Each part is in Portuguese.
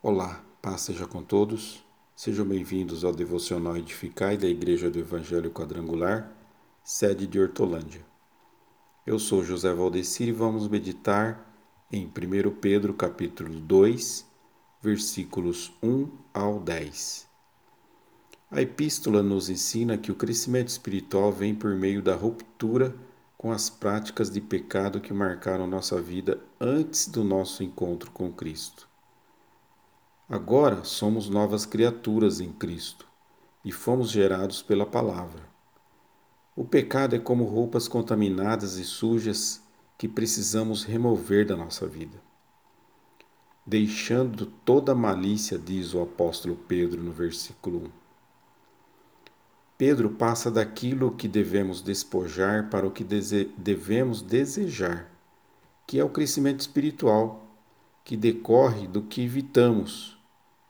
Olá, paz seja com todos. Sejam bem-vindos ao Devocional Edificai da Igreja do Evangelho Quadrangular, sede de Hortolândia. Eu sou José Valdecir e vamos meditar em 1 Pedro capítulo 2, versículos 1 ao 10. A epístola nos ensina que o crescimento espiritual vem por meio da ruptura com as práticas de pecado que marcaram nossa vida antes do nosso encontro com Cristo. Agora somos novas criaturas em Cristo e fomos gerados pela palavra. O pecado é como roupas contaminadas e sujas que precisamos remover da nossa vida. Deixando toda malícia, diz o apóstolo Pedro no versículo 1. Pedro passa daquilo que devemos despojar para o que devemos desejar, que é o crescimento espiritual, que decorre do que evitamos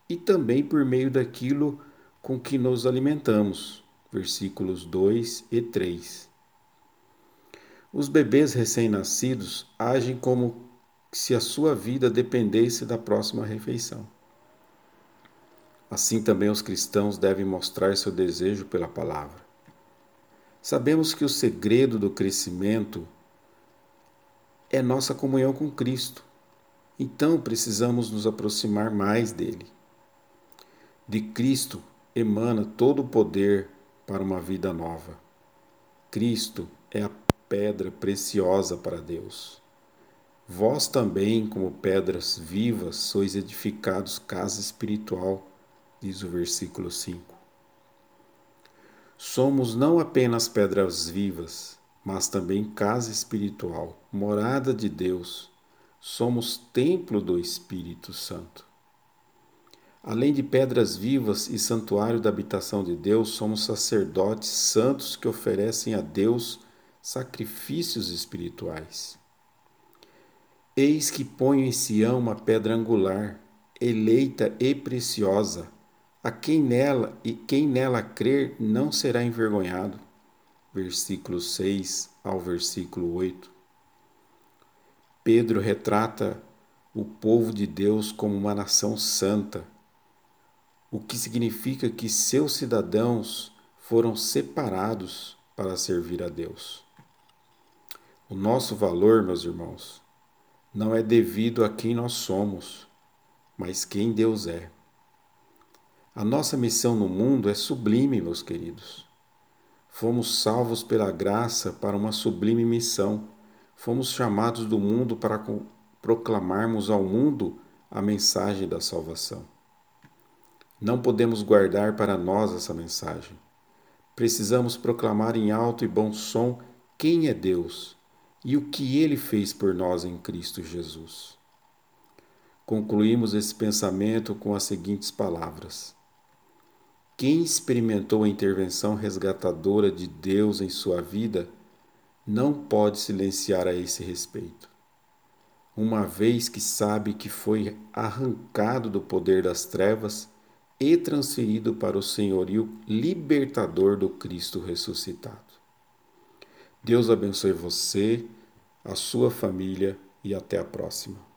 e também por meio daquilo com que nos alimentamos. Versículos 2 e 3. Os bebês recém-nascidos agem como se a sua vida dependesse da próxima refeição. Assim também os cristãos devem mostrar seu desejo pela palavra. Sabemos que o segredo do crescimento é nossa comunhão com Cristo. Então precisamos nos aproximar mais dele. De Cristo emana todo o poder para uma vida nova. Cristo é a pedra preciosa para Deus. Vós também, como pedras vivas, sois edificados casa espiritual, diz o versículo 5. Somos não apenas pedras vivas, mas também casa espiritual, morada de Deus. Somos templo do Espírito Santo. Além de pedras vivas e santuário da habitação de Deus, somos sacerdotes santos que oferecem a Deus sacrifícios espirituais. Eis que ponho em Sião uma pedra angular, eleita e preciosa, a quem nela e quem nela crer não será envergonhado. Versículo 6 ao versículo 8. Pedro retrata o povo de Deus como uma nação santa o que significa que seus cidadãos foram separados para servir a Deus. O nosso valor, meus irmãos, não é devido a quem nós somos, mas quem Deus é. A nossa missão no mundo é sublime, meus queridos. Fomos salvos pela graça para uma sublime missão. Fomos chamados do mundo para proclamarmos ao mundo a mensagem da salvação. Não podemos guardar para nós essa mensagem. Precisamos proclamar em alto e bom som quem é Deus e o que ele fez por nós em Cristo Jesus. Concluímos esse pensamento com as seguintes palavras: Quem experimentou a intervenção resgatadora de Deus em sua vida não pode silenciar a esse respeito. Uma vez que sabe que foi arrancado do poder das trevas e transferido para o senhorio libertador do Cristo ressuscitado. Deus abençoe você, a sua família e até a próxima.